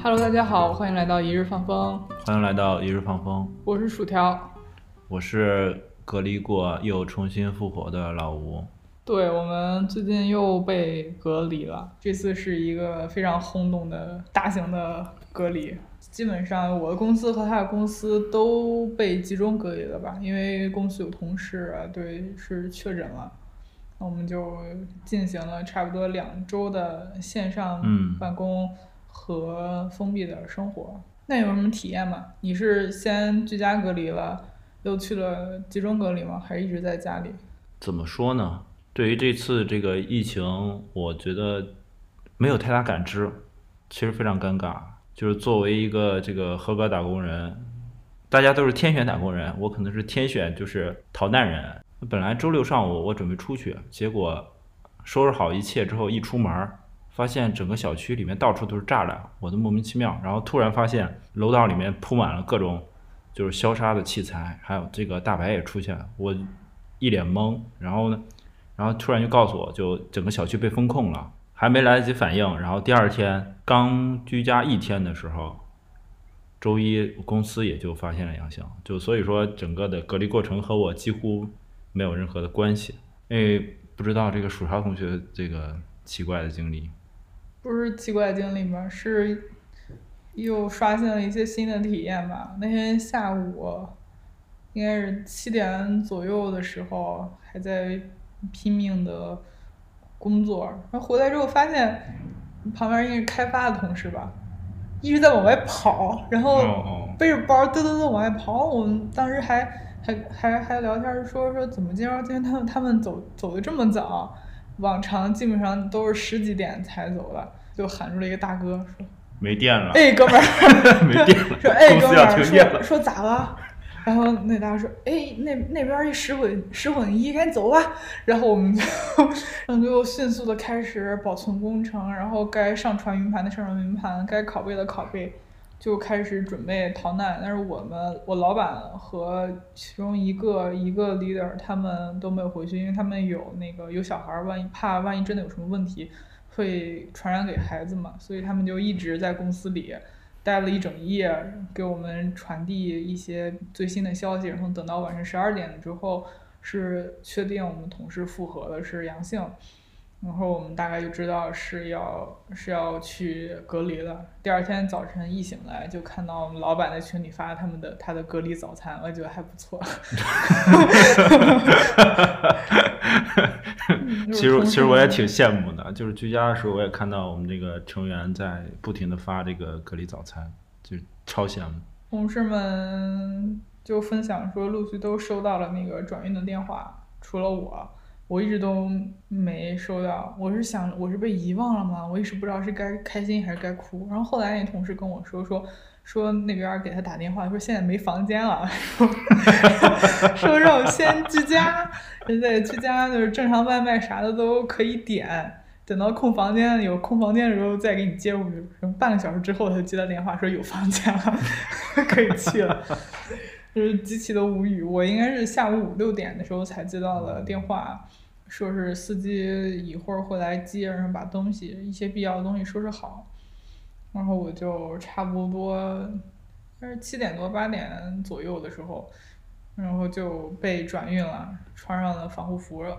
Hello，大家好，欢迎来到一日放风，欢迎来到一日放风，我是薯条。我是隔离过又重新复活的老吴。对我们最近又被隔离了，这次是一个非常轰动的大型的隔离，基本上我的公司和他的公司都被集中隔离了吧？因为公司有同事啊，对，是确诊了，那我们就进行了差不多两周的线上嗯办公和封闭的生活。那有什么体验吗？你是先居家隔离了，又去了集中隔离吗？还是一直在家里？怎么说呢？对于这次这个疫情，我觉得没有太大感知，其实非常尴尬。就是作为一个这个合格打工人，大家都是天选打工人，我可能是天选就是逃难人。本来周六上午我准备出去，结果收拾好一切之后，一出门发现整个小区里面到处都是栅栏，我都莫名其妙。然后突然发现楼道里面铺满了各种就是消杀的器材，还有这个大白也出现，我一脸懵。然后呢，然后突然就告诉我，就整个小区被封控了，还没来得及反应，然后第二天刚居家一天的时候，周一公司也就发现了阳性，就所以说整个的隔离过程和我几乎没有任何的关系。哎，不知道这个薯条同学这个奇怪的经历，不是奇怪经历吗，是又刷新了一些新的体验吧。那天下午应该是七点左右的时候，还在拼命的工作，然后回来之后发现旁边应该是开发的同事吧，一直在往外跑，然后哦背着包嘚嘚嘚往外跑。我们当时还还还还聊天说说怎么今儿今天他们他们走走的这么早，往常基本上都是十几点才走的，就喊住了一个大哥说没电了，哎，哥们儿，没电了，说哎，哥们儿。说说咋了？然后那大哥说，哎，那那边一失混失混一，赶紧走吧。然后我们就，然后就迅速的开始保存工程，然后该上传云盘的上传云盘，该拷贝的拷贝，就开始准备逃难。但是我们我老板和其中一个一个 leader 他们都没有回去，因为他们有那个有小孩儿，万一怕万一真的有什么问题。会传染给孩子嘛，所以他们就一直在公司里待了一整夜，给我们传递一些最新的消息，然后等到晚上十二点之后，是确定我们同事复核的是阳性，然后我们大概就知道是要是要去隔离了。第二天早晨一醒来，就看到我们老板在群里发他们的他的隔离早餐，我觉得还不错。其实其实我也挺羡慕的，就是居家的时候，我也看到我们这个成员在不停的发这个隔离早餐，就是超羡慕。同事们就分享说，陆续都收到了那个转运的电话，除了我，我一直都没收到。我是想，我是被遗忘了吗？我一时不知道是该开心还是该哭。然后后来那同事跟我说说说那边给他打电话，说现在没房间了，说 说让我先居家，现在居家就是正常外卖啥的都可以点。等到空房间有空房间的时候再给你接过去。半个小时之后，他接到电话说有房间了，可以去了，就是极其的无语。我应该是下午五六点的时候才接到的电话，说是司机一会儿会来接，然后把东西一些必要的东西收拾好。然后我就差不多，应该是七点多八点左右的时候，然后就被转运了，穿上了防护服了。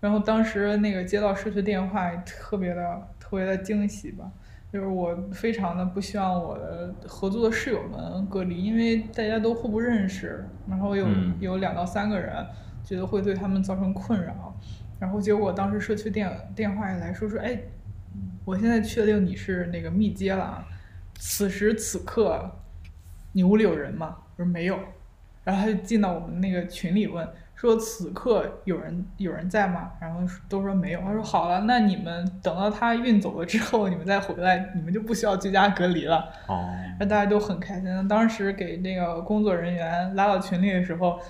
然后当时那个接到社区电话，特别的特别的惊喜吧，就是我非常的不希望我的合租的室友们隔离，因为大家都互不认识，然后有、嗯有两到三个人，觉得会对他们造成困扰。然后结果当时社区电电话一来说说，哎，我现在确定你是那个密接了啊，此时此刻你屋里有人吗？我说没有，然后他就进到我们那个群里问。说此刻有人有人在吗？然后都说没有。他说好了，那你们等到他运走了之后，你们再回来，你们就不需要居家隔离了。哦，那大家都很开心。当时给那个工作人员拉到群里的时候，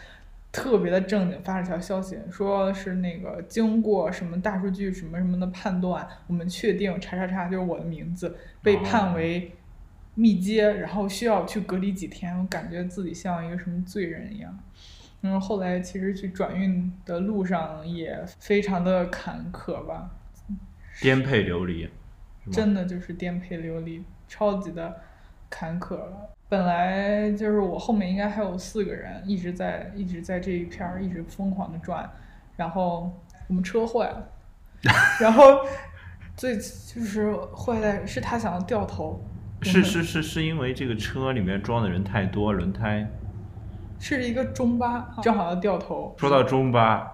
特别的正经，发了条消息，说是那个经过什么大数据什么什么的判断，我们确定叉叉叉就是我的名字被判为密接，然后需要去隔离几天。我感觉自己像一个什么罪人一样。然后后来其实去转运的路上也非常的坎坷吧，颠沛流离，真的就是颠沛流离，超级的坎坷了。本来就是我后面应该还有四个人一直在一直在这一片儿一直疯狂的转，然后我们车坏了，然后最就是坏在是他想要掉头，是是是是因为这个车里面装的人太多，轮胎。是一个中巴，正好要掉头。说到中巴，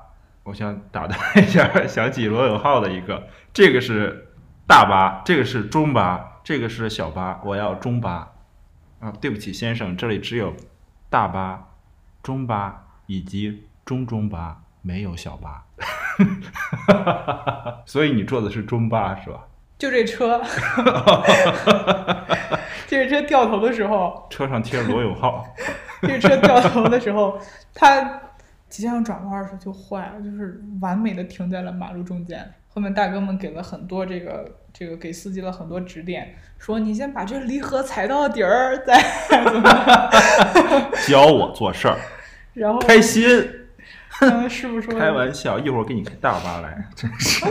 我想打断一下，想起罗永浩的一个，这个是大巴，这个是中巴，这个是小巴，我要中巴。啊，对不起，先生，这里只有大巴、中巴以及中中巴，没有小巴。所以你坐的是中巴是吧？就这车，这车掉头的时候，车上贴着罗永浩。这车掉头的时候，它即将转弯的时候就坏了，就是完美的停在了马路中间。后面大哥们给了很多这个这个给司机了很多指点，说你先把这离合踩到底儿，再教我做事儿，然后开心。师傅说开玩笑，一会儿给你开大巴来，真是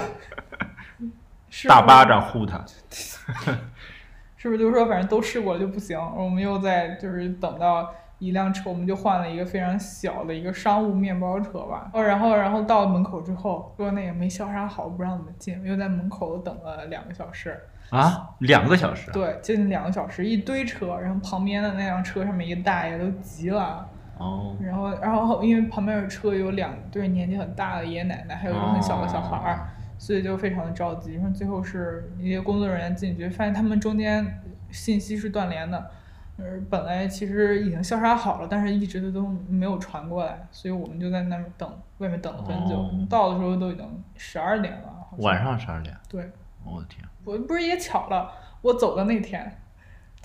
大巴掌呼他。是不是就是说反正都试过了就不行？我们又在就是等到一辆车，我们就换了一个非常小的一个商务面包车吧。哦，然后然后到门口之后说那个没消杀好，不让我们进，又在门口等了两个小时。啊，两个小时。对，接近两个小时，一堆车，然后旁边的那辆车上面一个大爷都急了。哦，然后，然后因为旁边有车有两对年纪很大的爷爷奶奶，还有一个很小的小孩儿，哦所以就非常的着急。然后最后是一些工作人员进去，发现他们中间信息是断联的，呃，本来其实已经消杀好了，但是一直都没有传过来，所以我们就在那儿等，外面等了很久。哦到的时候都已经十二点了，晚上十二点。对。我的天，我不是也巧了，我走的那天，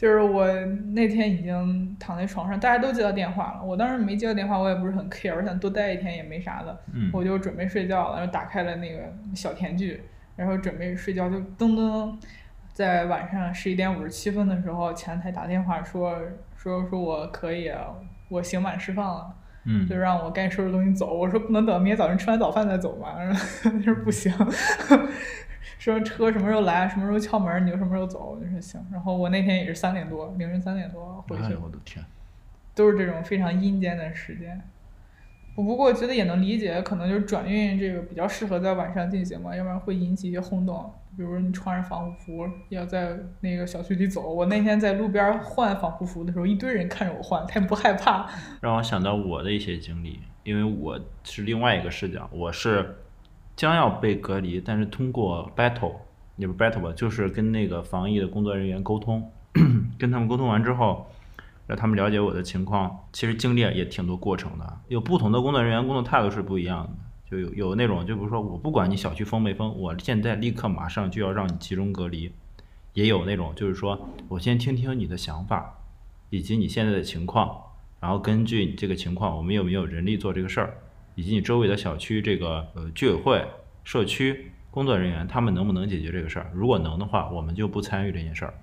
就是我那天已经躺在床上，大家都接到电话了。我当时没接到电话，我也不是很 care，我想多待一天也没啥的，嗯，我就准备睡觉了，然后打开了那个小甜剧，然后准备睡觉，就噔噔，在晚上十一点五十七分的时候，前台打电话说说说我可以，我刑满释放了。嗯就让我该收拾东西走。我说不能等明天早上吃完早饭再走嘛，然后他说不行，说车什么时候来，什么时候敲门，你就什么时候走。我就说行。然后我那天也是三点多，凌晨三点多回去哎呦，我的天，都是这种非常阴间的时间。我不过觉得也能理解，可能就是转运这个比较适合在晚上进行嘛，要不然会引起一些轰动。比如你穿着防护服要在那个小区里走，我那天在路边换防护服的时候，一堆人看着我换，他也不害怕。让我想到我的一些经历，因为我是另外一个视角，我是将要被隔离，但是通过 battle，也不 battle 吧，就是跟那个防疫的工作人员沟通，跟他们沟通完之后，让他们了解我的情况，其实经历也挺多过程的，有不同的工作人员工作态度是不一样的。就有有那种，就比如说我不管你小区封没封，我现在立刻马上就要让你集中隔离。也有那种就是说我先听听你的想法，以及你现在的情况，然后根据你这个情况，我们有没有人力做这个事儿，以及你周围的小区这个呃居委会、社区工作人员，他们能不能解决这个事儿？如果能的话，我们就不参与这件事儿，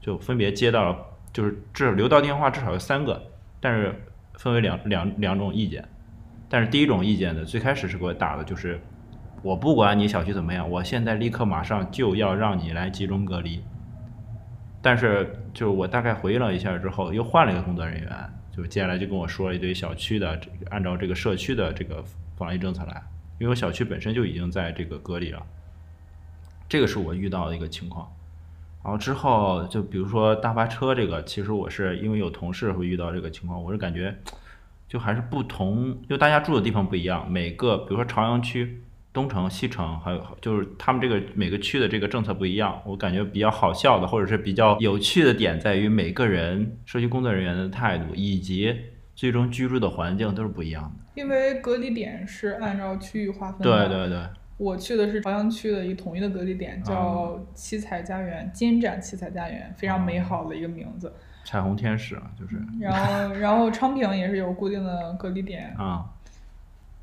就分别接到了，就是至留到电话至少有三个，但是分为两两两种意见。但是第一种意见呢，最开始是给我打的就是，我不管你小区怎么样，我现在立刻马上就要让你来集中隔离。但是就是我大概回忆了一下之后，又换了一个工作人员，就接下来就跟我说了一堆小区的按照这个社区的这个防疫政策来，因为我小区本身就已经在这个隔离了，这个是我遇到的一个情况。然后之后就比如说大巴车这个，其实我是因为有同事会遇到这个情况，我是感觉就还是不同，就大家住的地方不一样，每个比如说朝阳区、东城、西城，还有就是他们这个每个区的这个政策不一样。我感觉比较好笑的，或者是比较有趣的点在于每个人社区工作人员的态度以及最终居住的环境都是不一样的。因为隔离点是按照区域划分对的。对对对，我去的是朝阳区的一个统一的隔离啊点，叫七彩家园，金盏七彩家园，非常美好的一个名字。彩虹天使啊，就是然后，然后昌平也是有固定的隔离点，啊，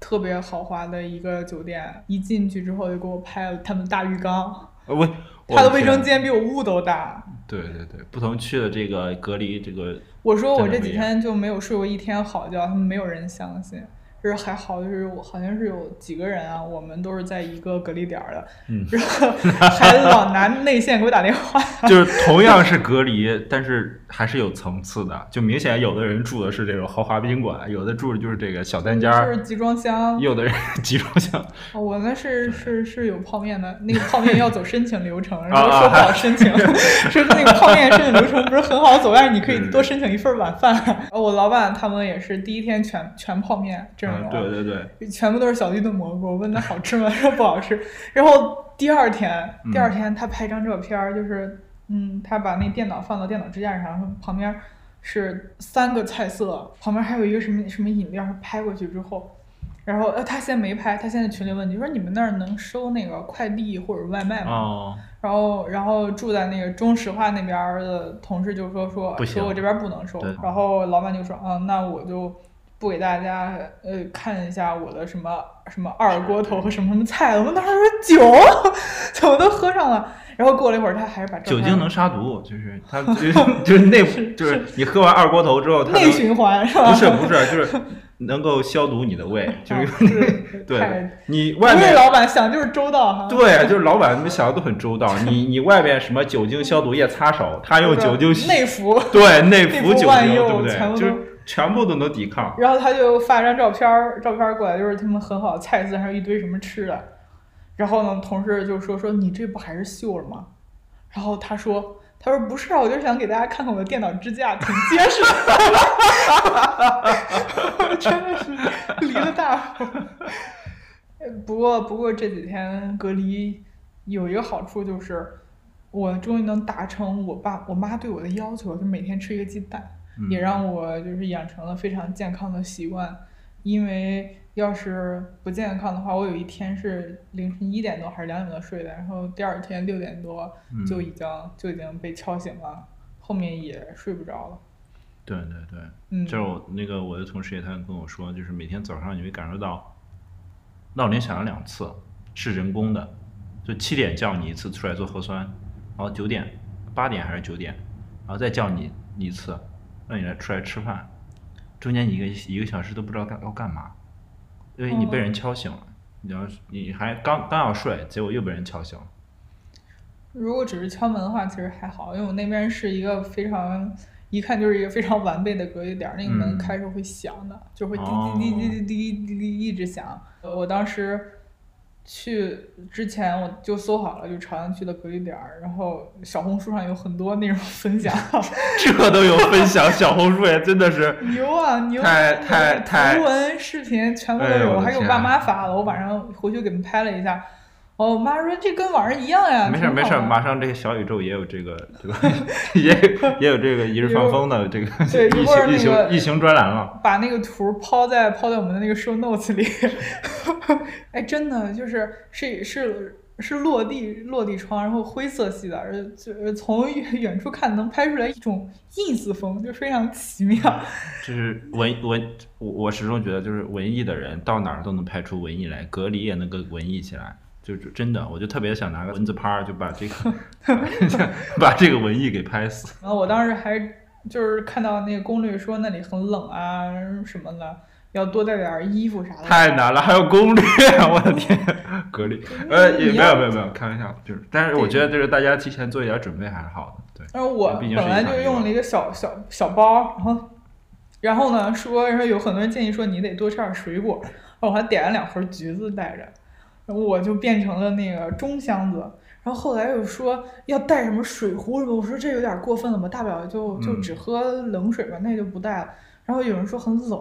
特别豪华的一个酒店。一进去之后就给我拍了他们大浴缸，呃我他的卫生间。比我屋都大。对对对，不同区的这个隔离这个我说我这几天就没有睡过一天好觉，他们没有人相信。就是还好，就是我好像是有几个人啊，我们都是在一个隔离点儿的，嗯然后还老拿内线给我打电话。就是同样是隔离，但是还是有层次的。就明显有的人住的是这种豪华宾馆，有的住的就是这个小单间儿就儿，是集装箱，有的人集装箱。哦我那是是是有泡面的，那个泡面要走申请流程，然后说不好申请，说那个泡面申请流程不是很好走，但是你可以多申请一份晚饭。呃我老板他们也是第一天全全泡面阵容，嗯，对对对，全部都是小鸡炖蘑菇。我问他好吃吗？他说不好吃。然后第二天，第二天他拍张照片儿，就是嗯，他把那电脑放到电脑支架上，旁边是三个菜色，旁边还有一个什么什么饮料，拍过去之后。然后呃，他现在没拍，他现在群里问你说你们那儿能收那个快递或者外卖吗？哦，然后，然后住在那个中石化那边儿的同事就说说不行说我这边儿不能收，然后老板就说啊，那我就不给大家呃看一下我的什么什么二锅头和什么什么菜了。我们当时说酒 怎么都喝上了，然后过了一会儿他还是把酒精能杀毒，就是他 就是就是内就是你喝完二锅头之后，内循环是吧？不是不是就是能够消毒你的胃，就是啊对你外面老板想就是周到哈。对，就是老板们想的都很周到。你你外边什么酒精消毒液擦手，他用酒精洗内服。对内内服服酒精，对不对就是全部都能抵抗。然后他就发张照片儿，照片儿过来就是他们很好的菜色，还有一堆什么吃的。然后呢，同事就说说你这不还是秀了吗？然后他说他说不是啊，我就想给大家看看我的电脑支架，挺结实的。真的是离了大。不过不过这几天隔离有一个好处就是，我终于能达成我爸我妈对我的要求，就每天吃一个鸡蛋。嗯也让我就是养成了非常健康的习惯。因为要是不健康的话，我有一天是凌晨一点多还是两点多睡的，然后第二天六点多嗯就已经、就已经被敲醒了，后面也睡不着了。对对对，嗯，就是我那个我的同事也他跟我说，就是每天早上你会感受到闹铃响了两次，是人工的，就七点叫你一次出来做核酸，然后九点八点还是九点，然后再叫你一次，让你来出来吃饭，中间一个一个小时都不知道干要干嘛，因为你被人敲醒了，你要是你还刚刚要睡，结果又被人敲醒了。如果只是敲门的话，其实还好，因为我那边是一个非常。一看就是一个非常完备的隔离点儿，那个门嗯开是会响的，就会滴哦滴滴滴滴滴滴滴一直响。呃我当时去之前我就搜好了，就朝阳区的隔离点儿，然后小红书上有很多那种分享，这都有分享，小红书也真的是牛啊牛！太太太图文、视频全部都有，哎我还给我爸妈发了，我晚上回去给他们拍了一下。哦我妈说这跟网上一样呀，没事儿没事马上这个小宇宙也有这个这个 也也有这个一日放风的这个对疫情疫那个情疫情专栏了。把那个图抛在抛在我们的那个 show notes 里，哎，真的就是是是是落地落地窗，然后灰色系的，而就是从远远处看能拍出来一种 ins 风，就非常奇妙。就是文文，我我始终觉得就是文艺的人到哪儿都能拍出文艺来，隔离也能够文艺起来。就是真的，我就特别想拿个蚊子拍儿，就把这个 把这个文艺给拍死。然后我当时还就是看到那个攻略说那里很冷啊什么的，要多带点儿衣服啥的。太难了，还有攻略，我的天，隔离，呃，也没有没有没有，开玩笑，就是，但是我觉得就是大家提前做一点准备还是好的，对。但是我本来就用了一个小小小包，然后然后呢说，然后有很多人建议说你得多吃点水果，我还点了两盒橘子带着，然后我就变成了那个中箱子。然后后来又说要带什么水壶什么，我说这有点过分了吧，大不了就就嗯只喝冷水吧，那就不带了。然后有人说很冷，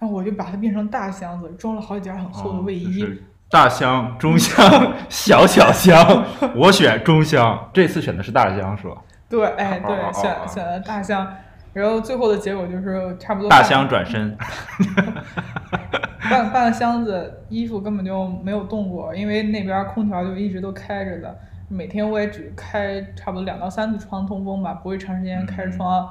然后我就把它变成大箱子，装了好几件很厚的哦卫衣。就是大箱、中箱、小小箱，我选中箱，这次选的是大箱是吧？对，哎，对，选选了大箱，然后最后的结果就是差不多大箱转身，半半个箱子衣服根本就没有动过，因为那边空调就一直都开着的，每天我也只开差不多两到三次窗通风吧，不会长时间开着窗。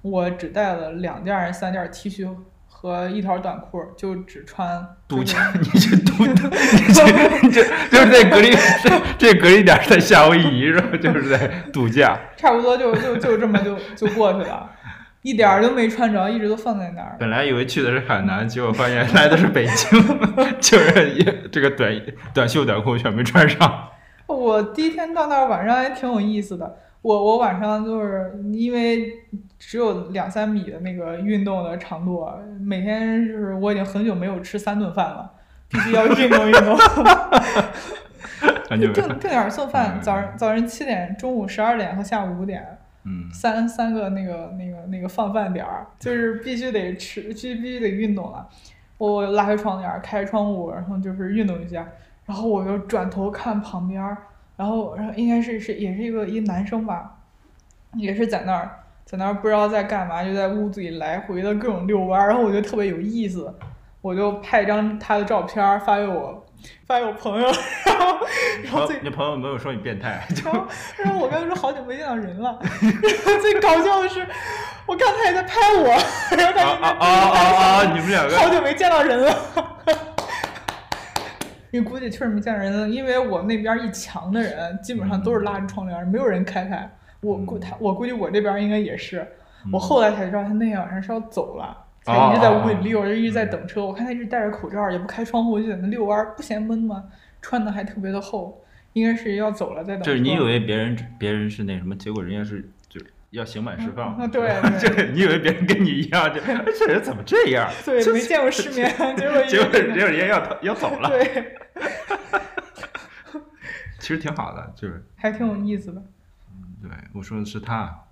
我只带了两件儿、三件儿 T 恤和一条短裤，就只穿就是度假，你这度，你这 你这就是在隔离，这这隔离点儿在夏威夷是吧？就是在度假。差不多就就就这么就就过去了。一点儿都没穿着，一直都放在那儿。本来以为去的是海南，结果发现来的是北京，就是也这个短短袖短裤全没穿上。我第一天到那儿晚上还挺有意思的。我我晚上就是因为只有两三米的那个运动的长度，每天就是我已经很久没有吃三顿饭了，必须要运动运动。很久没定定点儿做饭，早上早上七点，中午十二点和下午五点，三三个那个那个那个放饭点儿，就是必须得吃，必须必须得运动了。我拉开窗帘，开窗户，然后就是运动一下，然后我又转头看旁边儿，然后然后应该是是也是一个一男生吧，也是在那儿在那儿不知道在干嘛，就在屋子里来回的各种遛弯儿，然后我觉得特别有意思，我就拍一张他的照片发给我发给我朋友，然后然后最你朋友没有说你变态，然后，然后我跟他说好久没见到人了。然 后最搞笑的是，我刚才也在拍我，然后他啊啊啊啊啊！你们两个好久没见到人了。你估计确实没见到人了，因为我那边一墙的人基本上都是拉着窗帘，没有人开开。我估他，我估计我这边应该也是。我后来才知道他那天晚上是要走了，才一直在屋里溜，就一直在等车。我看他一直戴着口罩，也不开窗户，就在那遛弯儿，不嫌闷吗？穿的还特别的厚，应该是要走了再等。就是你以为别人别人是那什么，结果人家是就要刑满释放。啊，对这 对你以为别人跟你一样，就哎这人怎么这样？对，没见过世面，结果结果结果人家要要走了，对，其实挺好的，就是还挺有意思的。对我说的是他，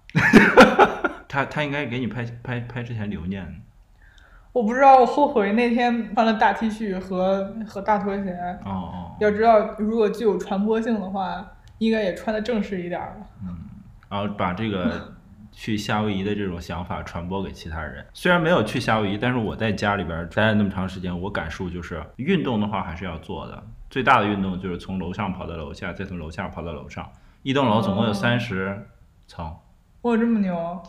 他他应该给你拍拍拍之前留念。我不知道，我后悔那天穿了大 T 恤和和大拖鞋。哦哦，要知道，如果具有传播性的话，应该也穿的正式一点儿。然后把这个去夏威夷的这种想法传播给其他人。虽然没有去夏威夷，但是我在家里边待了那么长时间，我感受就是运动的话还是要做的。最大的运动就是从楼上跑到楼下，再从楼下跑到楼上。一栋楼总共有哦三十层。哇，这么牛！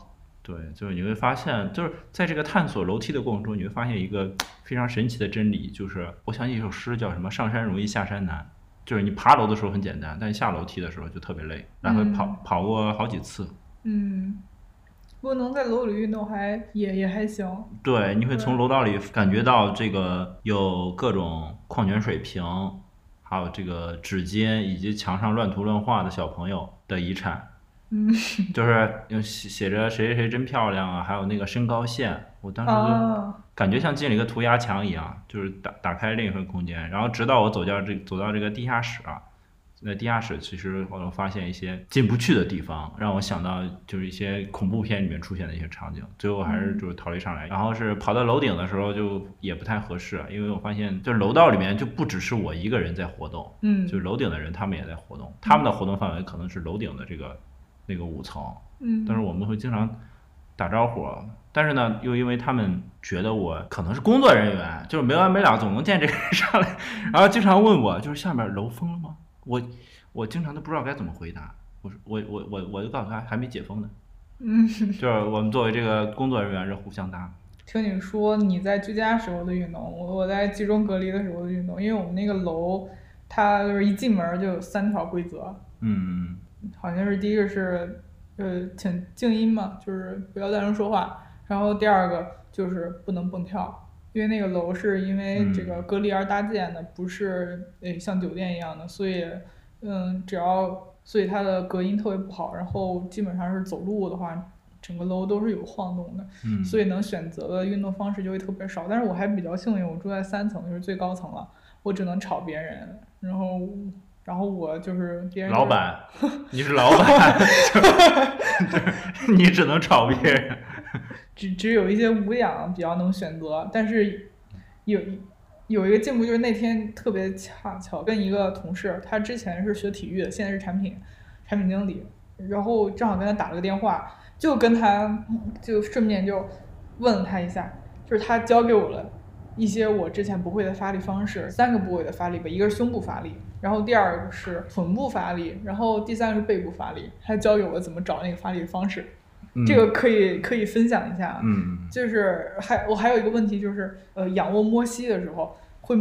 对，就是你会发现，就是在这个探索楼梯的过程中，你会发现一个非常神奇的真理，就是我想起一首诗叫什么“上山容易下山难”，就是你爬楼的时候很简单，但下楼梯的时候就特别累，来回跑、嗯跑过好几次。嗯，不过能在楼里运动还也也还行。对，你会从楼道里感觉到这个有各种矿泉水瓶，还有这个纸巾，以及墙上乱涂乱画的小朋友的遗产。嗯 就是用写写着谁谁谁真漂亮啊，还有那个身高线，我当时就啊，感觉像进了一个涂鸦墙一样，就是打打开另一份空间。然后直到我走到这走到这个地下室啊，那地下室其实我发现一些进不去的地方，让我想到就是一些恐怖片里面出现的一些场景。最后还是就是逃离上来，然后是跑到楼顶的时候就也不太合适，因为我发现就是楼道里面就不只是我一个人在活动，嗯就是楼顶的人他们也在活动，他们的活动范围可能是楼顶的这个那个五层，嗯，但是我们会经常打招呼，但是呢，又因为他们觉得我可能是工作人员，就是没完没了，总能见这个人上来，然后经常问我，就是下面楼封了吗？我我经常都不知道该怎么回答。我说我我我我就告诉他还没解封呢，嗯，就是我们作为这个工作人员是互相搭。听你说你在居家时候的运动，我我在集中隔离的时候的运动，因为我们那个楼，它就是一进门儿就有三条规则，嗯好像是第一个是，呃，请静音嘛，就是不要大声说话。然后第二个就是不能蹦跳，因为那个楼是因为这个隔离而搭建的，不是呃像酒店一样的，所以嗯，只要所以它的隔音特别不好，然后基本上是走路的话，整个楼都是有晃动的，嗯，所以能选择的运动方式就会特别少。但是我还比较幸运，我住在三层，就是最高层了，我只能吵别人，然后然后我就是别人、老板，你是老板，就 你只能炒别人。只只有一些无氧比较能选择，但是有有一个进步就是那天特别恰巧跟一个同事，他之前是学体育的，现在是产品产品经理，然后正好跟他打了个电话，就跟他就顺便就问了他一下，就是他教给我了一些我之前不会的发力方式，三个部位的发力吧，一个是胸部发力，然后第二个是臀部发力，然后第三个是背部发力，他教给我怎么找那个发力的方式。这个可以可以分享一下啊，嗯，就是还我还有一个问题就是，呃，仰卧摸膝的时候会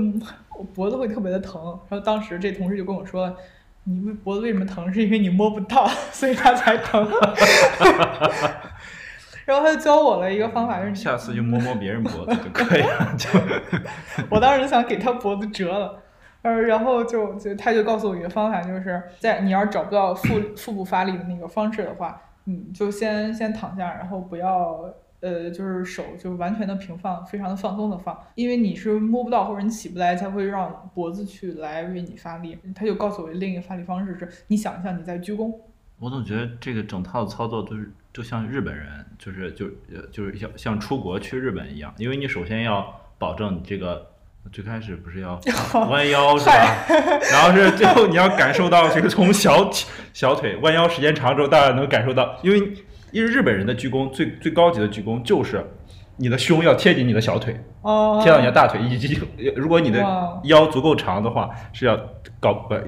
我脖子会特别的疼，然后当时这同事就跟我说，你为脖子为什么疼？是因为你摸不到，所以它才疼。然后他就教我了一个方法，就是下次就摸摸别人脖子就可以了。就 我当时想给他脖子折了，呃，然后就就他就告诉我一个方法，就是在你要是找不到腹腹部发力的那个方式的话，你，就先先躺下，然后不要呃，就是手就完全的平放，非常的放松的放，因为你是摸不到或者你起不来，才会让脖子去来为你发力。他就告诉我另一个发力方式是，你想象你在鞠躬，我总觉得这个整套的操作都是就像日本人，就是就呃就是像像出国去日本一样，因为你首先要保证你这个最开始不是要 弯腰是吧？然后是最后你要感受到这个从小小腿弯腰时间长之后，大家能感受到，因为因为日本人的鞠躬最最高级的鞠躬就是你的胸要贴紧你的小腿，哦，贴到你的大腿，以及如果你的腰足够长的话，是要搞呃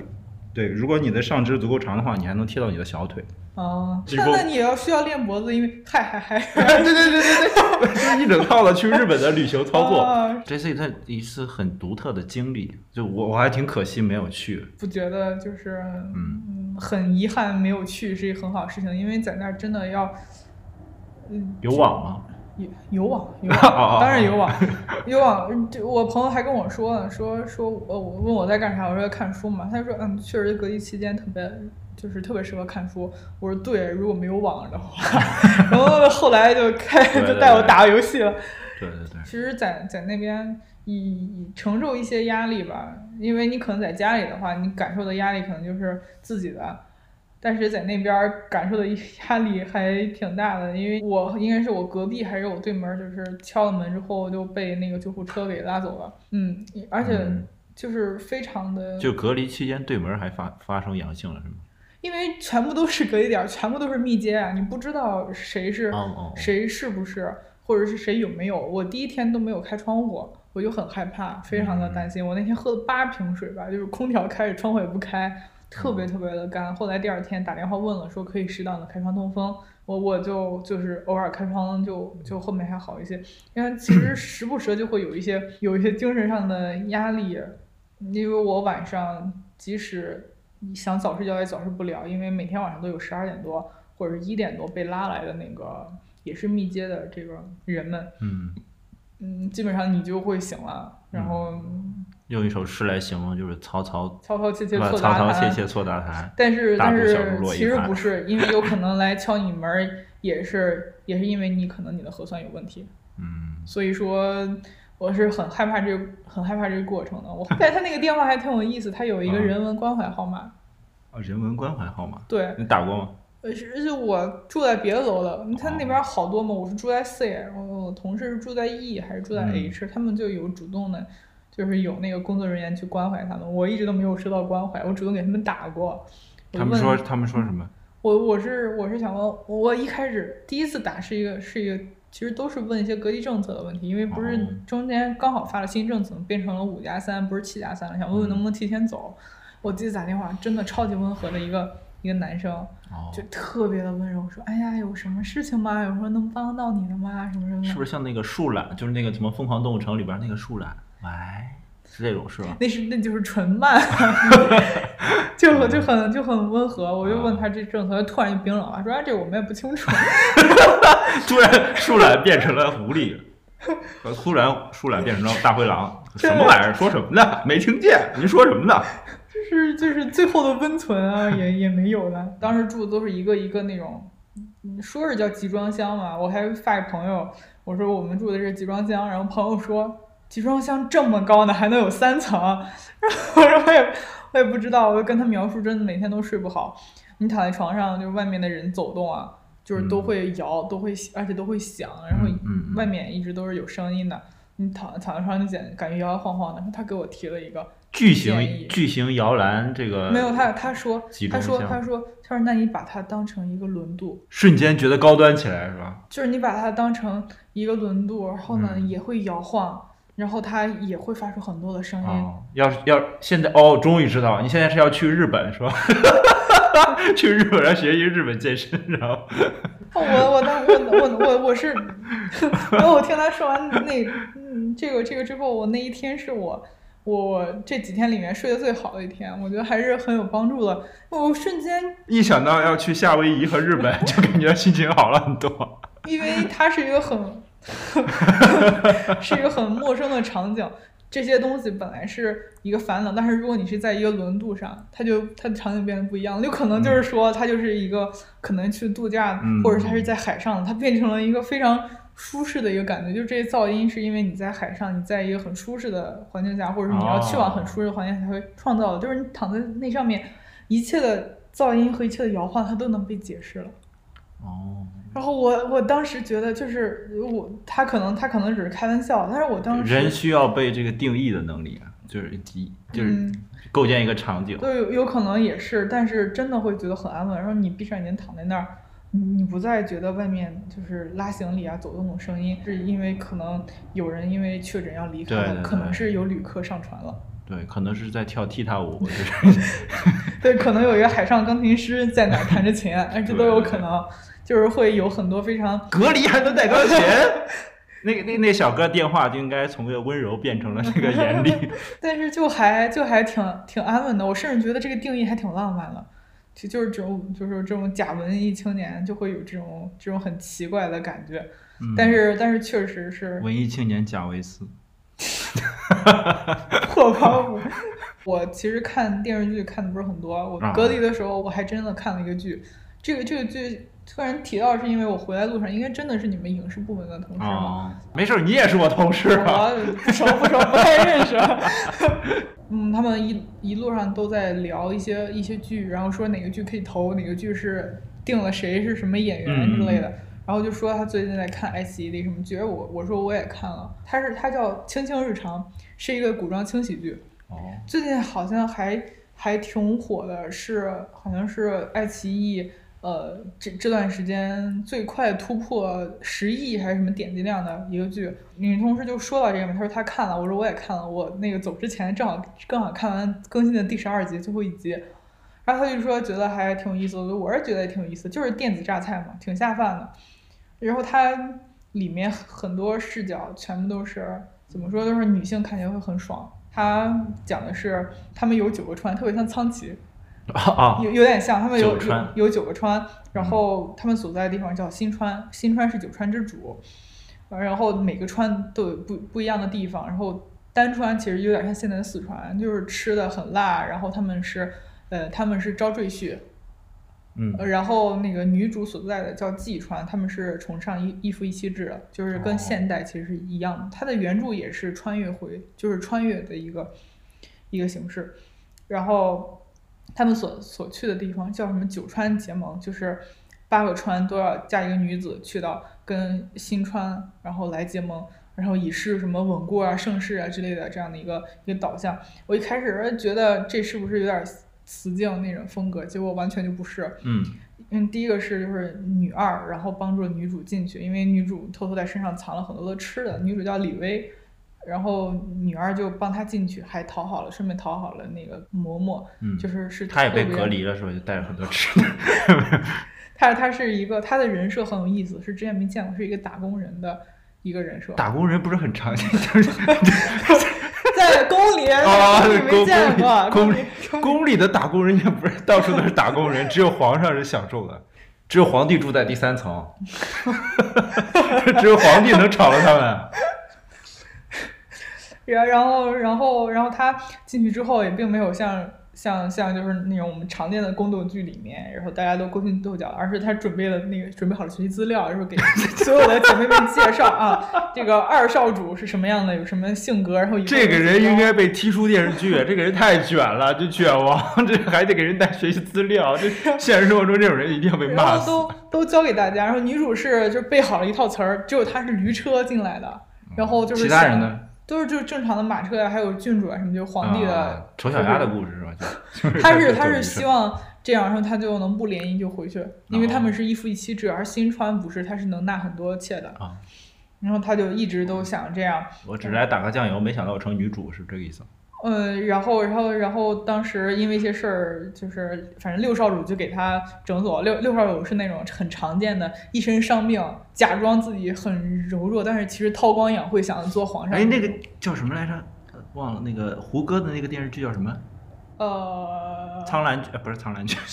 对，如果你的上肢足够长的话，你还能贴到你的小腿。哦，那那你也要需要练脖子，因为嗨嗨嗨，对对对对 对，就是一整套的去日本的旅行操作。啊这是他一次很独特的经历，就我我还挺可惜没有去。不觉得就是嗯嗯很遗憾没有去是一个很好的事情，因为在那儿真的要嗯有网吗？有有网有网，当然有网有网。这我朋友还跟我说呢，说说我我问我在干啥，我说在看书嘛。他说嗯，确实隔离期间特别就是特别适合看书。我说对，如果没有网的话，然后后来就开 就带我打游戏了。对对对，其实在，在那边以以承受一些压力吧，因为你可能在家里的话，你感受的压力可能就是自己的，但是在那边儿感受的压力还挺大的，因为我应该是我隔壁还是我对门儿，就是敲了门之后就被那个救护车给拉走了，嗯，而且嗯就是非常的，就隔离期间对门还发发生阳性了是吗？因为全部都是隔离点儿，全部都是密接啊，你不知道谁是、哦哦哦谁是不是，或者是谁有没有。我第一天都没有开窗户，我就很害怕，非常的担心。我那天喝了八瓶水吧，就是空调开着，窗户也不开，特别特别的干。后来第二天打电话问了，说可以适当的开窗通风，我我就就是偶尔开窗就就后面还好一些，因为其实 时不时就会有一些有一些精神上的压力，因为我晚上即使想早睡觉也早睡不了，因为每天晚上都有十二点多或者是一点多被拉来的那个也是密接的这个人们，嗯，嗯，基本上你就会醒了，然后用一首诗来形容就是曹操，曹。操切切错大谈。但是但是其实不是，因为有可能来敲你门儿，也是也是因为你可能你的核酸有问题，嗯，所以说我是很害怕这个很害怕这个过程的。我但他那个电话还挺有意思，他有一个啊人文关怀号码，啊，人文关怀号码，对，你打过吗？呃，是是我住在别的楼的，他那哦边好多嘛，我是住在 C，然后我同事是住在 E 还是住在嗯 H，、他们就有主动的，就是有那个工作人员去关怀他们，我一直都没有收到关怀，我主动给他们打过。他们说他们说什么？我我是我是想问，我一开始第一次打是一个是一个，其实都是问一些隔离政策的问题，因为不是哦中间刚好发了新政策，变成了五加三，不是七加三了，想问问能不能提前走。我记得打电话，真的超级温和的一个一个男生，哦，就特别的温柔，说：“哎呀，有什么事情吗？有什么能帮到你的吗？什么什么的。”是不是像那个树懒，就是那个什么《疯狂动物城》里边那个树懒？喂，是这种是吧？那是那就是纯慢，就 就很就很温和。我就问他这政策，他突然就冰冷了，说：“啊，这我们也不清楚。突然树懒变成了狐狸，呃突然树懒变成了大灰狼，什么玩意儿？说什么呢？没听见，您说什么呢？”就是就是最后的温存啊，也也没有了。当时住的都是一个一个那种，嗯说是叫集装箱嘛，我还发给朋友，我说我们住的是集装箱，然后朋友说集装箱这么高呢，还能有三层，然后我说我也我也不知道，我就跟他描述，真的每天都睡不好。你躺在床上，就外面的人走动啊，就是都会摇，都会而且都会响，然后外面一直都是有声音的。你躺躺在床上就感感觉摇摇晃晃的。他给我提了一个，巨型巨型摇篮，这个没有他他说他说他说他说那你把它当成一个轮渡，瞬间觉得高端起来，是吧？就是你把它当成一个轮渡，然后呢、嗯也会摇晃，然后它也会发出很多的声音。哦，要是要现在哦，终于知道，你现在是要去日本是吧？去日本要学习日本健身，然后哦我我当我我我我是，然 后我听他说完那嗯这个这个之后，我那一天是我我这几天里面睡得最好的一天，我觉得还是很有帮助的。我瞬间一想到要去夏威夷和日本，就感觉心情好了很多。因为它是一个很 是一个很陌生的场景，这些东西本来是一个烦恼，但是如果你是在一个轮渡上，它就它的场景变得不一样，有可能就是说它就是一个可能去度假，嗯或者它是在海上，它变成了一个非常舒适的一个感觉。就这些噪音是因为你在海上，你在一个很舒适的环境下，或者是你要去往很舒适的环境才会创造的，就是你躺在那上面，一切的噪音和一切的摇晃，它都能被解释了。哦，然后我我当时觉得就是我他可能他可能只是开玩笑，但是我当时人需要被这个定义的能力啊，就是一就是嗯构建一个场景。对有有可能也是，但是真的会觉得很安稳。然后你闭上眼睛躺在那儿，你你不再觉得外面就是拉行李啊、走动的声音，是因为可能有人因为确诊要离开了，对对可能是有旅客上船了，对，可能是在跳踢踏舞，就是 对，可能有一个海上钢琴师在哪儿弹着琴，哎，这都有可能，就是会有很多非常隔离还能带钢琴。那个那那小哥电话就应该从那个温柔变成了这个严厉。但是就还就还挺挺安稳的，我甚至觉得这个定义还挺浪漫的。就就是这种就是这种假文艺青年就会有这种这种很奇怪的感觉，嗯但是但是确实是文艺青年贾维斯，破包袱。我其实看电视剧看的不是很多，我啊隔离的时候我还真的看了一个剧，这个这个剧突然提到是因为我回来路上，应该真的是你们影视部门的同事吗？哦，没事儿，你也是我同事啊。我不熟不熟，不太认识。嗯，他们一一路上都在聊一些一些剧，然后说哪个剧可以投，哪个剧是定了谁是什么演员之类的。然后就说他最近在看爱奇艺的什么剧，而我我说我也看了，他是他叫《青青日常》，是一个古装轻喜剧，哦，最近好像还还挺火的，是好像是爱奇艺呃这这段时间最快突破十亿还是什么点击量的一个剧。女同事就说到这个嘛，她说她看了，我说我也看了，我那个走之前正好刚好看完更新的第十二集最后一集，然后她就说觉得还挺有意思的，我是觉得也挺有意思，就是电子榨菜嘛，挺下饭的。然后它里面很多视角全部都是怎么说，都是女性看起来会很爽。它讲的是他们有九个川，特别像苍崎，啊。啊，有有点像，他们有九有有九个川，然后他们所在的地方叫新川，新川是九川之主，呃然后每个川都有不不一样的地方，然后单川其实有点像现在的四川，就是吃的很辣，然后他们是呃他们是招赘婿，嗯。呃然后那个女主所在的叫纪川，他们是崇尚一一夫一妻制的，就是跟哦。现代其实是一样的。它的原著也是穿越回，就是穿越的一个一个形式。然后他们所所去的地方叫什么九川结盟，就是八个川都要嫁一个女子去到跟新川，然后来结盟。然后以示什么稳固啊、盛世啊之类的这样的一个一个导向。我一开始觉得这是不是有点雌竞那种风格，结果完全就不是。嗯嗯，第一个是就是女二，然后帮助女主进去，因为女主偷偷在身上藏了很多的吃的。女主叫李薇，然后女二就帮他进去，还讨好了，顺便讨好了那个嬷嬷，嗯，就是是他也被隔离了，是吧？就带着很多吃的。他他是一个他的人设很有意思，是之前没见过，是一个打工人的一个人设，打工人不是很常见，就是在宫里，在啊没见过，宫里宫宫里的打工人也不是到处都是打工人，只有皇上是享受的，只有皇帝住在第三层，只有皇帝能吵了他们。然然后然后然后他进去之后也并没有像像像就是那种我们常见的宫斗剧里面，然后大家都勾心斗角，而是他准备了那个准备好了学习资料，然后给 所有的姐妹们介绍啊，这个二少主是什么样的，有什么性格，然后这个人应该被踢出电视剧，这个人太卷了，就卷王，这还得给人带学习资料，这现实生活中这种人一定要被骂都都教给大家，然后女主是就背好了一套词儿，只有她是驴车进来的，然后就是其他人呢？都是就是正常的马车呀，还有郡主啊什么，就是皇帝的啊丑小鸭的故事是吧？就 就是他是他是希望这样，然后他就能不联姻就回去，因为他们是一夫一妻制，而新川不是，他是能纳很多妾的。啊，然后他就一直都想这样，我只是来打个酱油，没想到我成女主，是这个意思。嗯，然后然后然后当时因为一些事儿，就是反正六少主就给他整走了。六六少主是那种很常见的，一身伤病，假装自己很柔弱，但是其实韬光养晦，想做皇上。哎，那个叫什么来着？忘了那个胡歌的那个电视剧叫什么？呃，苍兰诀，呃，不是苍兰诀，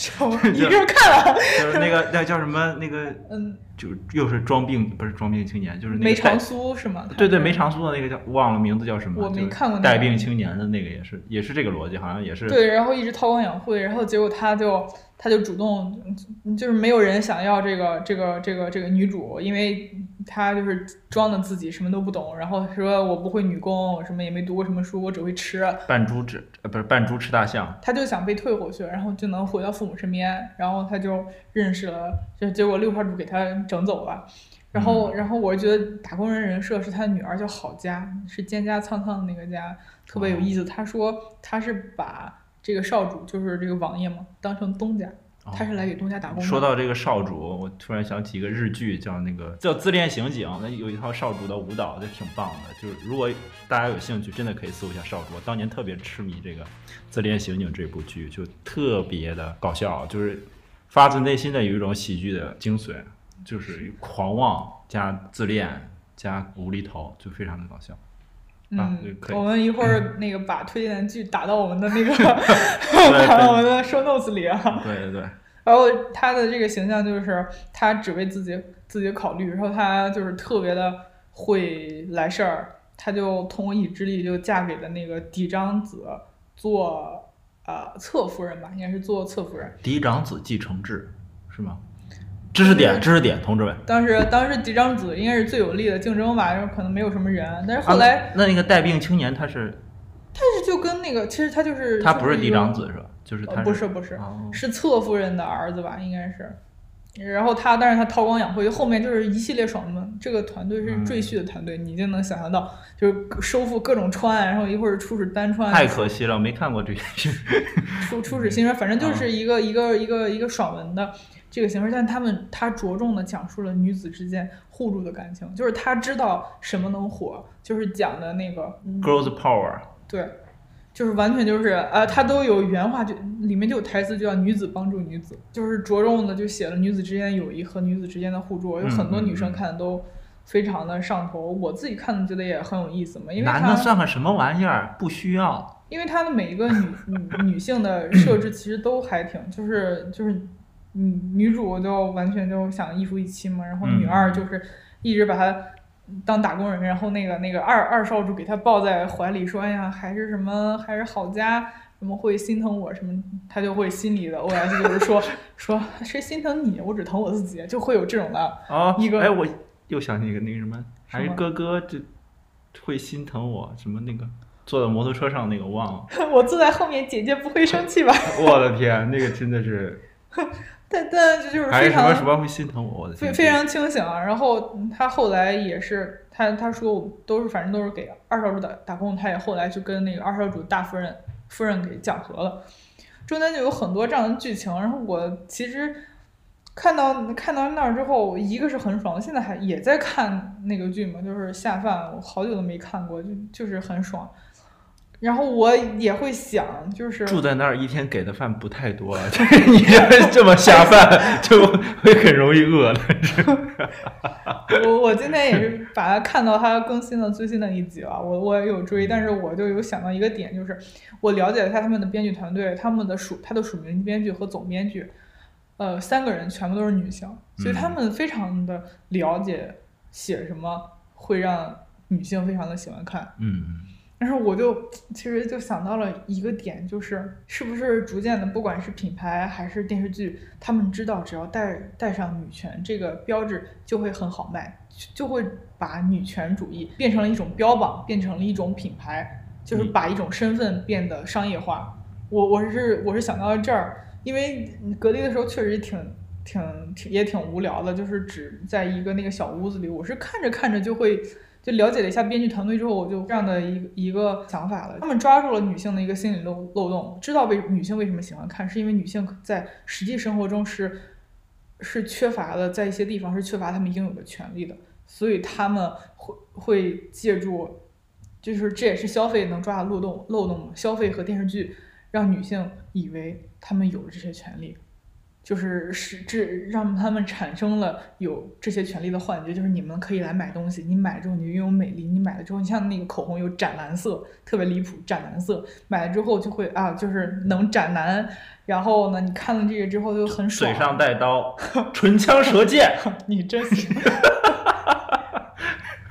你是不是看了？就是那个那叫什么那个，嗯，就又是装病，不是装病青年，就是那个梅长带苏是吗？对对，梅长苏的那个叫忘了名字叫什么，我没就是看过那个带病青年的那个也是也是这个逻辑，好像也是对，然后一直韬光养晦，然后结果他就他就主动，嗯就是没有人想要这个这个这个这个女主，因为他就是装的自己什么都不懂，然后说我不会女工，我什么也没读过什么书，我只会吃，扮猪吃呃不是扮猪吃大象，他就想被退回去，然后就能回到父母身边，然后他就认识了，就结果六号主给他整走了。然后，然后我觉得打工人人设是他的女儿叫郝佳，是蒹葭苍苍的那个家，特别有意思。他说他是把这个少主，就是这个王爷嘛，当成东家，他是来给东家打工的。说到这个少主，我突然想起一个日剧，叫那个叫《自恋刑警》，那有一套少主的舞蹈，就挺棒的。就是如果大家有兴趣，真的可以搜一下少主。我当年特别痴迷这个《自恋刑警》这部剧，就特别的搞笑，就是发自内心的有一种喜剧的精髓，就是狂妄加自恋加无厘头，就非常的搞笑。嗯可，以我们一会儿那个把推荐的剧打到我们的那个，打到我们的 show notes 里啊。对对对，然后他的这个形象就是他只为自己自己考虑，然后他就是特别的会来事儿，他就通过一己之力就嫁给了那个嫡长子做呃侧夫人吧，应该是做侧夫人。嫡长子继承制是吗？知识点，知识点，同志们。当时当时嫡长子应该是最有力的竞争吧，然后可能没有什么人，但是后来、啊、那那个带病青年他是他是就跟那个其实他就是他不是嫡长子是吧？就是他呃不是不是哦是侧夫人的儿子吧，应该是。然后他，但是他韬光养晦，后面就是一系列爽文。这个团队是嗯赘婿的团队，你就能想象到，就是收复各种川，然后一会儿出使单川，太可惜了，我没看过这个剧。出出使新川，反正就是一个、一个一个一个爽文的这个形式。但他们他着重的讲述了女子之间互助的感情，就是他知道什么能火，就是讲的那个嗯 Girls Power，对，就是完全就是呃，他都有原话就里面就有台词，就叫女子帮助女子，就是着重的就写了女子之间的友谊和女子之间的互助，有很多女生看的都非常的上头，我自己看的觉得也很有意思嘛，因为男的算个什么玩意儿？不需要。因为它的每一个女女女性的设置其实都还挺，就是就是女女主就完全就想一夫一妻嘛，然后女嗯二就是一直把她当打工人，然后那个那个二二少主给他抱在怀里说，哎呀，还是什么还是好家。什么会心疼我什么，他就会心里的 OS 就是说 说谁心疼你，我只疼我自己，就会有这种的。啊，一个哎，我又想起一个那个什么，还是哥哥就会心疼我什么那个坐在摩托车上那个忘了。我坐在后面，姐姐不会生气吧？我的天，那个真的是，但但这就是还是什非常么什么会心疼我？我的，非非常清醒啊。然后嗯他后来也是，他他说我都是反正都是给二少主打打工，他也后来就跟那个二少主大夫人夫人给讲和了。中间就有很多这样的剧情，然后我其实看到看到那儿之后，一个是很爽，现在还也在看那个剧嘛，就是下饭，我好久都没看过，就就是很爽。然后我也会想，就是住在那儿一天给的饭不太多，就是你这这么下饭就会很容易饿的。我我今天也是把它看到它更新了最新的一集了，我我也有追，但是我就有想到一个点，就是我了解了一下他们的编剧团队，他们的署他的署名编剧和总编剧，呃，三个人全部都是女性，所以他们非常的了解写什么会让女性非常的喜欢看。嗯，但是我就其实就想到了一个点，就是是不是逐渐的，不管是品牌还是电视剧，他们知道只要带带上女权这个标志，就会很好卖，就会把女权主义变成了一种标榜，变成了一种品牌，就是把一种身份变得商业化。我我是我是想到了这儿，因为隔离的时候确实挺挺挺也挺无聊的，就是只在一个那个小屋子里，我是看着看着就会。就了解了一下编剧团队之后，我就这样的一个一个想法了。他们抓住了女性的一个心理漏漏洞，知道为女性为什么喜欢看，是因为女性在实际生活中是是缺乏的，在一些地方是缺乏她们应有的权利的，所以他们会会借助，就是这也是消费能抓的漏洞漏洞。消费和电视剧让女性以为她们有了这些权利，就是使这让他们产生了有这些权利的幻觉，就是你们可以来买东西，你买了之后你就拥有美丽，你买了之后，你像那个口红有斩蓝色，特别离谱，斩蓝色，买了之后就会啊，就是能斩男，然后呢，你看了这个之后就很爽，嘴上带刀，唇枪舌剑，你真行。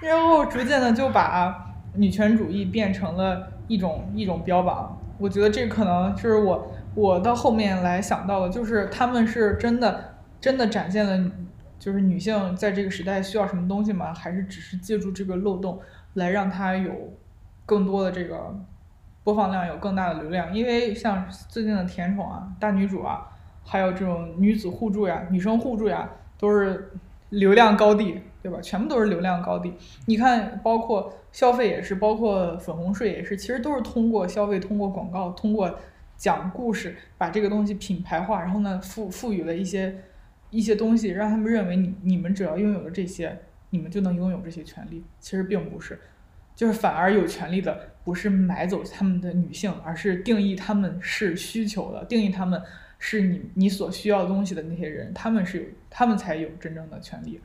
然后逐渐的就把女权主义变成了一种一种标榜，我觉得这可能就是我。我到后面来想到的，就是他们是真的真的展现了，就是女性在这个时代需要什么东西吗？还是只是借助这个漏洞来让它有更多的这个播放量，有更大的流量？因为像最近的甜宠啊、大女主啊，还有这种女子互助呀、女生互助呀，都是流量高地，对吧？全部都是流量高地。你看，包括消费也是，包括粉红税也是，其实都是通过消费、通过广告、通过。讲故事，把这个东西品牌化，然后呢，赋赋予了一些一些东西，让他们认为你你们只要拥有了这些，你们就能拥有这些权利。其实并不是，就是反而有权利的不是买走他们的女性，而是定义他们是需求的，定义他们是你你所需要的东西的那些人，他们是有，他们才有真正的权利。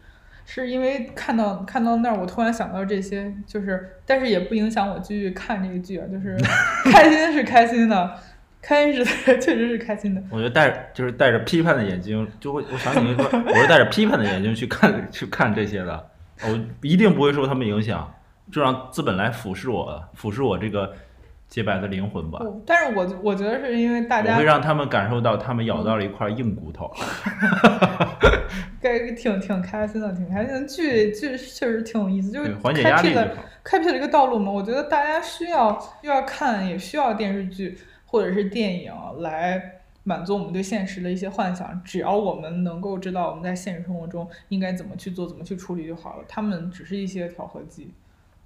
是因为看到看到那儿，我突然想到这些，就是但是也不影响我继续看这个剧啊，就是 开心是开心的。开心是 确实是开心的。我觉得带着就是带着批判的眼睛，就会我想起一个，我是带着批判的眼睛去看 去看这些的，我一定不会受他们影响，就让资本来俯视我，俯视我这个洁白的灵魂吧。但是我我觉得是因为大家，我会让他们感受到他们咬到了一块硬骨头。该挺挺开心的，挺开心的剧剧确实挺有意思，就是缓解压力了开辟了一个道路嘛。我觉得大家需要又要看，也需要电视剧。或者是电影来满足我们对现实的一些幻想，只要我们能够知道我们在现实生活中应该怎么去做、怎么去处理就好了。他们只是一些调和剂，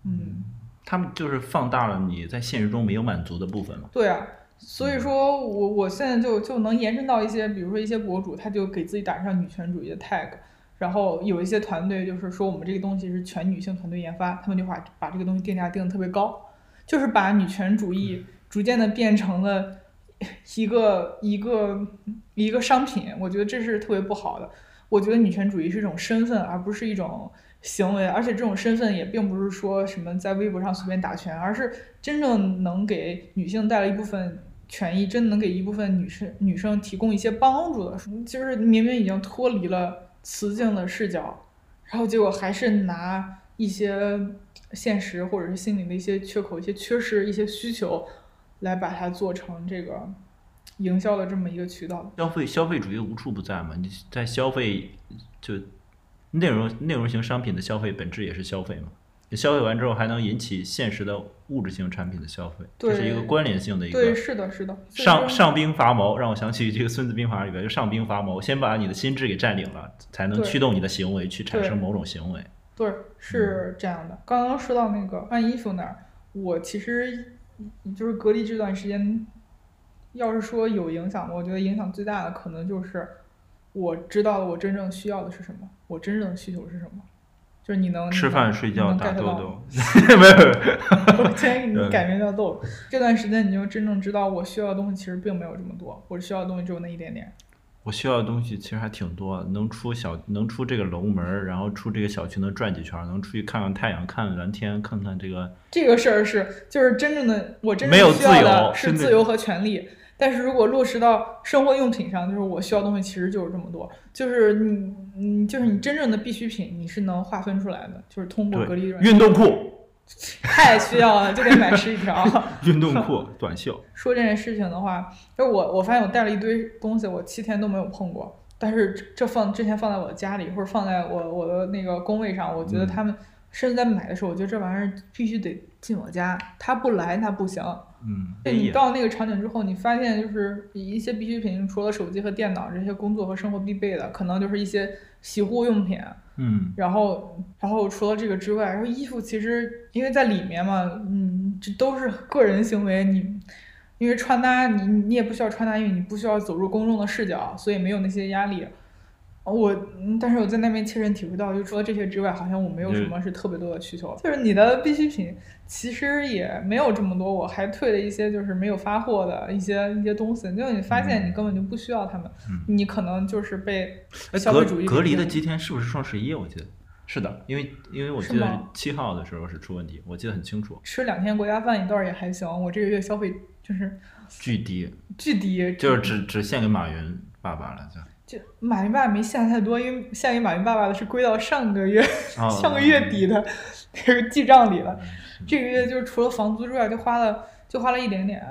嗯，他们就是放大了你在现实中没有满足的部分嘛。对啊，所以说我我现在就就能延伸到一些，比如说一些博主，他就给自己打上女权主义的 tag，然后有一些团队就是说我们这个东西是全女性团队研发，他们就把把这个东西定价定的特别高，就是把女权主义。逐渐的变成了一个一个一个商品，我觉得这是特别不好的。我觉得女权主义是一种身份，而不是一种行为。而且这种身份也并不是说什么在微博上随便打拳，而是真正能给女性带来一部分权益，真的能给一部分女生女生提供一些帮助的。就是明明已经脱离了雌竞的视角，然后结果还是拿一些现实或者是心理的一些缺口、一些缺失、一些需求。来把它做成这个营销的这么一个渠道。消费消费主义无处不在嘛？你在消费就内容内容型商品的消费本质也是消费嘛？你消费完之后还能引起现实的物质性产品的消费，这是一个关联性的一个。对，是的，是的。上上兵伐谋，让我想起这个《孙子兵法》里边就上兵伐谋，先把你的心智给占领了，才能驱动你的行为去产生某种行为。对，是这样的。刚刚说到那个换衣服那儿，我其实。就是隔离这段时间，要是说有影响的，我觉得影响最大的可能就是我知道了我真正需要的是什么，我真正的需求是什么，就是你能吃饭睡觉打豆豆，没有，我建议你改名叫豆。这段时间你就真正知道我需要的东西其实并没有这么多，我需要的东西只有那一点点。我需要的东西其实还挺多，能出小能出这个楼门，然后出这个小区能转几圈，能出去看看太阳，看看蓝天，看看这个。这个事儿是就是真正的我真正需要的是自由和权利，但是如果落实到生活用品上，就是我需要东西其实就是这么多，就是你你就是你真正的必需品，你是能划分出来的，就是通过隔离运动裤。太需要了，就得买十几条 运动裤、短袖。说这件事情的话，就我我发现我带了一堆东西，我七天都没有碰过。但是这放之前放在我家里，或者放在我我的那个工位上，我觉得他们甚至在买的时候，我觉得这玩意儿必须得进我家，他不来那不行。嗯。你到那个场景之后，你发现就是一些必需品，除了手机和电脑这些工作和生活必备的，可能就是一些洗护用品。嗯，然后，然后除了这个之外，然后衣服其实因为在里面嘛，嗯，这都是个人行为。你因为穿搭，你你也不需要穿搭，因为你不需要走入公众的视角，所以没有那些压力。我，嗯但是我在那边切身体会到，就除了这些之外，好像我没有什么是特别多的需求。就是你的必需品其实也没有这么多，我还退了一些就是没有发货的一些一些东西。就你发现你根本就不需要它们，嗯你可能就是被哎，消费主义隔隔离的给几天是不是双十一？我记得是的，因为因为我是记得吗七号的时候是出问题，我记得很清楚，吃两天国家饭一段也还行。我这个月消费就是巨低，巨低，就是只只献给马云爸爸了，就就马云爸爸没下太多，因为下给马云爸爸的是归到上个月、哦 上个月底的那个记账里了。嗯这个月就是除了房租之外，就花了就花了一点点，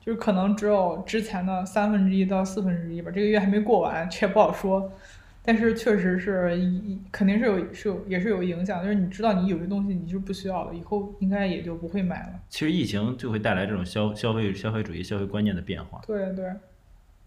就是可能只有之前的三分之一到四分之一吧。这个月还没过完，这也不好说。但是确实是一肯定是有是有也是有影响，就是你知道你有些东西你就不需要了，以后应该也就不会买了。其实疫情就会带来这种消消费消费主义、消费观念的变化。对对，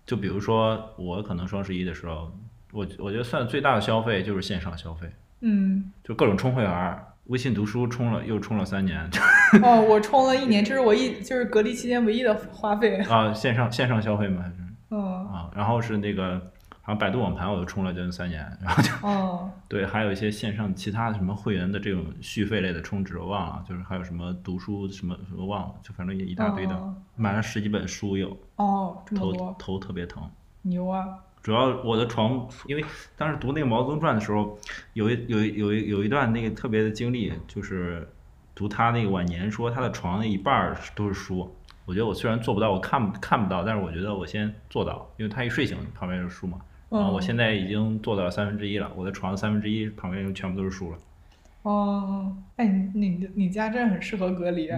就比如说我可能双十一的时候，我我觉得算最大的消费就是线上消费，嗯，就各种充会员儿，微信读书充了又充了三年。哦，我充了一年，这是我一就是隔离期间唯一的花费。啊，线上线上消费嘛还是嗯。啊，然后是那个好像百度网盘我都充了将近三年，然后就嗯 对，还有一些线上其他的什么会员的这种续费类的充值我忘了，就是还有什么读书什么什么忘了，就反正也一大堆的，哦买了十几本书有，哦，这么头头特别疼。牛啊！主要我的床，因为当时读那个毛泽东传的时候，有一有一有一有一段那个特别的经历，就是读他那个晚年说他的床的一半儿都是书。我觉得我虽然做不到，我看看不到，但是我觉得我先做到，因为他一睡醒旁边就是书嘛。然后我嗯现在已经做到三分之一了，我的床三分之一旁边就全部都是书了。哦，哎，你你你家真的很适合隔离。啊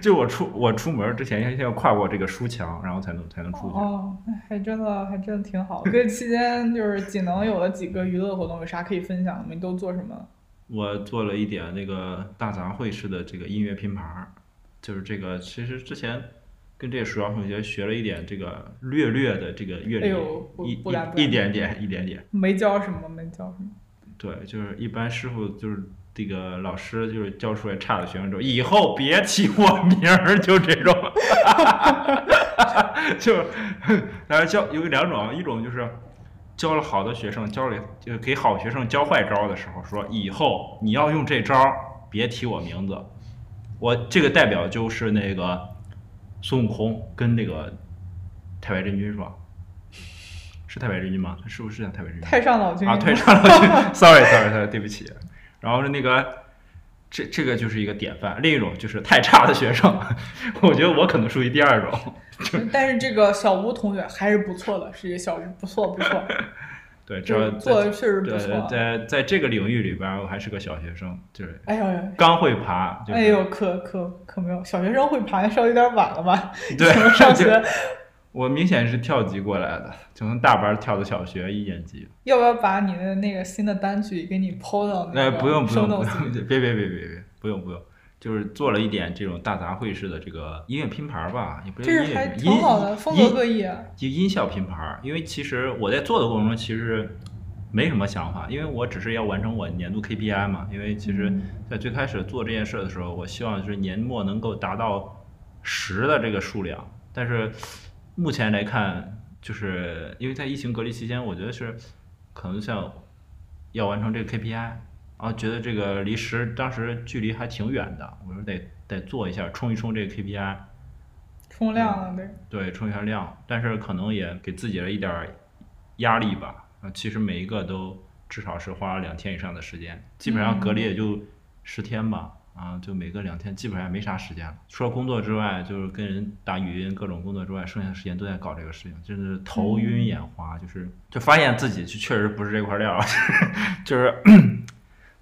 就我出我出门之前先要跨过这个书墙，然后才能才能出去。哦，哎还真的还真的挺好。这期间就是仅能有了几个娱乐活动，有啥可以分享的吗？你都做什么？我做了一点那个大杂烩式的这个音乐拼盘儿，就是这个其实之前跟这个数学同学学了一点这个略略的这个乐理，一一一点点一点点。没教什么，没教什么。对，就是一般师傅就是这个老师就是教出来差的学生之后，以后别提我名儿，就这种，就然后教有两种，一种就是教了好的学生，教了就是给好学生教坏招儿的时候，说以后你要用这招儿，别提我名字。我这个代表就是那个孙悟空跟那个太白真君是吧？是太白真君吗？他是不是叫太白真君？太上老君啊，太上老君，sorry sorry sorry，对不起。然后是那个，这这个就是一个典范。另一种就是太差的学生，我觉得我可能属于第二种。但是这个小吴同学还是不错的，是一个小吴，不错不错，对，这做的确实不对错。在在这个领域里边，我还是个小学生，就是哎呦，刚会爬，就是、哎呦，可可可没有，小学生会爬稍微有点晚了吧？对上学 我明显是跳级过来的，就从大班跳到小学一年级。要不要把你的那个新的单曲给你抛到那不用不用不用，别别别别别，不用不用，就是做了一点这种大杂烩式的这个音乐拼盘儿吧，也不是音乐音风格音各异啊。就音效拼盘儿，因为其实我在做的过程中其实没什么想法，因为我只是要完成我年度 KPI 嘛。因为其实嗯在最开始做这件事的时候，我希望就是年末能够达到十的这个数量，但是目前来看，就是因为在疫情隔离期间，我觉得是可能像要完成这个 KPI，然后觉得这个离十当时距离还挺远的，我说得得做一下，冲一冲这个 KPI。冲量了，对。对，冲一下量，但是可能也给自己了一点儿压力吧。啊，其实每一个都至少是花了两天以上的时间，基本上隔离也就十天吧。啊，就每隔两天，基本上没啥时间了。除了工作之外，就是跟人打语音各种工作之外，剩下的时间都在搞这个事情，真的是头晕眼花，就是就发现自己就确实不是这块料，就是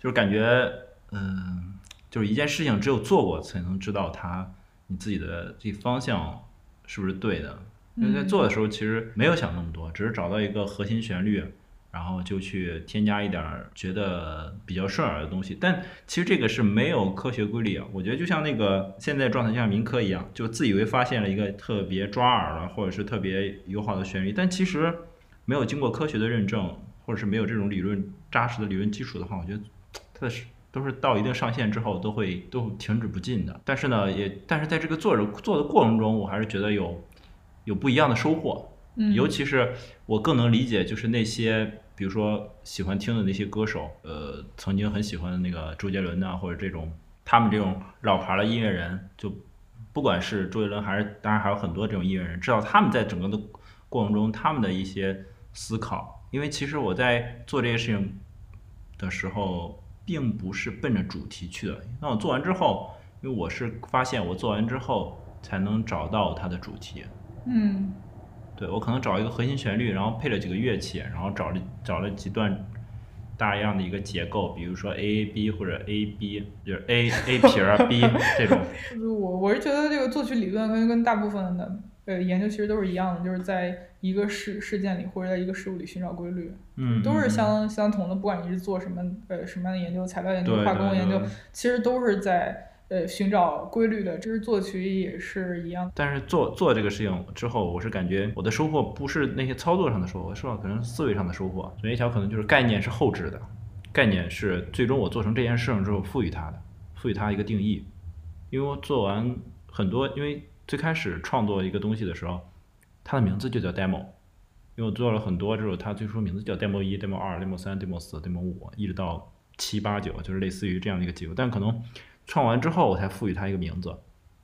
就是感觉，嗯，就是一件事情只有做过才能知道它你自己的这方向是不是对的。因为在做的时候，其实没有想那么多，只是找到一个核心旋律，然后就去添加一点觉得比较顺耳的东西。但其实这个是没有科学规律啊。我觉得就像那个现在状态，就像民科一样，就自以为发现了一个特别抓耳的，或者是特别友好的旋律，但其实没有经过科学的认证，或者是没有这种理论扎实的理论基础的话，我觉得它的是都是到一定上限之后都会都停止不进的。但是呢，也但是在这个做着做的过程中，我还是觉得有有不一样的收获。嗯尤其是我更能理解，就是那些比如说喜欢听的那些歌手，呃，曾经很喜欢的那个周杰伦呐、或者这种他们这种老牌的音乐人，就不管是周杰伦还是当然还有很多这种音乐人，知道他们在整个的过程中他们的一些思考。因为其实我在做这些事情的时候，并不是奔着主题去的。那我做完之后，因为我是发现我做完之后才能找到它的主题。嗯对我可能找一个核心旋律，然后配了几个乐器，然后找了找了几段大样的一个结构，比如说 A A B 或者 A B，就是 A A 撇儿 B 这种。就是我我是觉得这个作曲理论跟跟大部分的呃研究其实都是一样的，就是在一个事事件里或者在一个事物里寻找规律，嗯，都是嗯相相同的。不管你是做什么呃什么样的研究，材料研究、化工研究其实都是在呃寻找规律的。这是作曲也是一样。但是做做这个事情之后，我是感觉我的收获不是那些操作上的收获，收获可能是思维上的收获。总结一条可能就是概念是后置的，概念是最终我做成这件事情之后赋予它的，赋予它一个定义。因为我做完很多，因为最开始创作一个东西的时候，它的名字就叫 demo。因为我做了很多之后，它最初名字叫 demo 一、demo 二、demo 三、demo 四、demo 五，一直到七八九，就是类似于这样的一个结构。但可能创完之后，我才赋予它一个名字。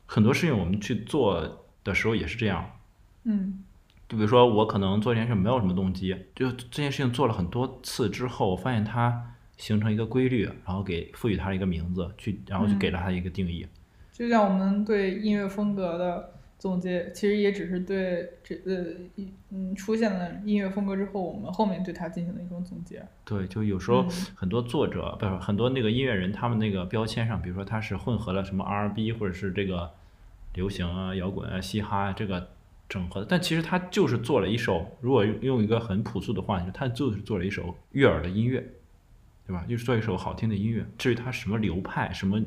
很多事情我们去做的时候也是这样，嗯就比如说我可能做这件事没有什么动机，就这件事情做了很多次之后，我发现它形成一个规律，然后给赋予它一个名字，去然后就嗯给了它一个定义。就像我们对音乐风格的总结，其实也只是对这呃一嗯出现了音乐风格之后，我们后面对它进行的一种总结。对，就有时候嗯很多作者不是很多那个音乐人，他们那个标签上，比如说他是混合了什么 R&B 或者是这个流行啊、摇滚啊、嘻哈啊这个整合的，但其实他就是做了一首，如果用一个很朴素的话，他就是做了一首悦耳的音乐，对吧？就是做一首好听的音乐。至于他什么流派什么，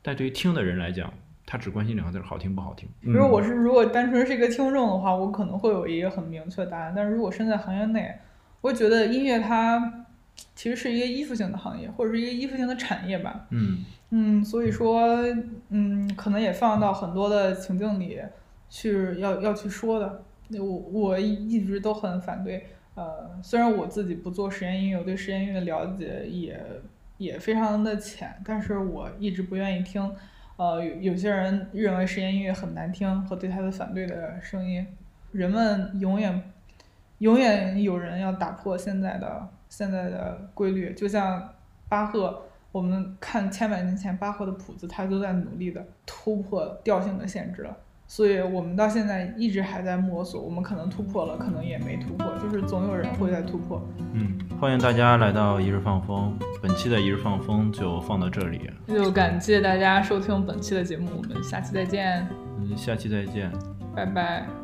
但对于听的人来讲，他只关心两个字儿：好听不好听。如果我嗯是如果单纯是一个听众的话，我可能会有一个很明确的答案。但是如果身在行业内，我觉得音乐它其实是一个依附性的行业，或者是一个依附性的产业吧。嗯嗯，所以说，嗯，可能也放到很多的情境里去要要去说的。我我一直都很反对，呃，虽然我自己不做实验音乐，我对实验音乐的了解也也非常的浅，但是我一直不愿意听，呃，有有些人认为实验音乐很难听和对他的反对的声音。人们永远永远有人要打破现在的现在的规律，就像巴赫，我们看千百年前巴赫的谱子，他都在努力的突破调性的限制了。所以我们到现在一直还在摸索，我们可能突破了，可能也没突破，就是总有人会在突破。嗯，欢迎大家来到一日放风，本期的一日放风就放到这里，就感谢大家收听本期的节目，我们下期再见，嗯，下期再见。拜拜。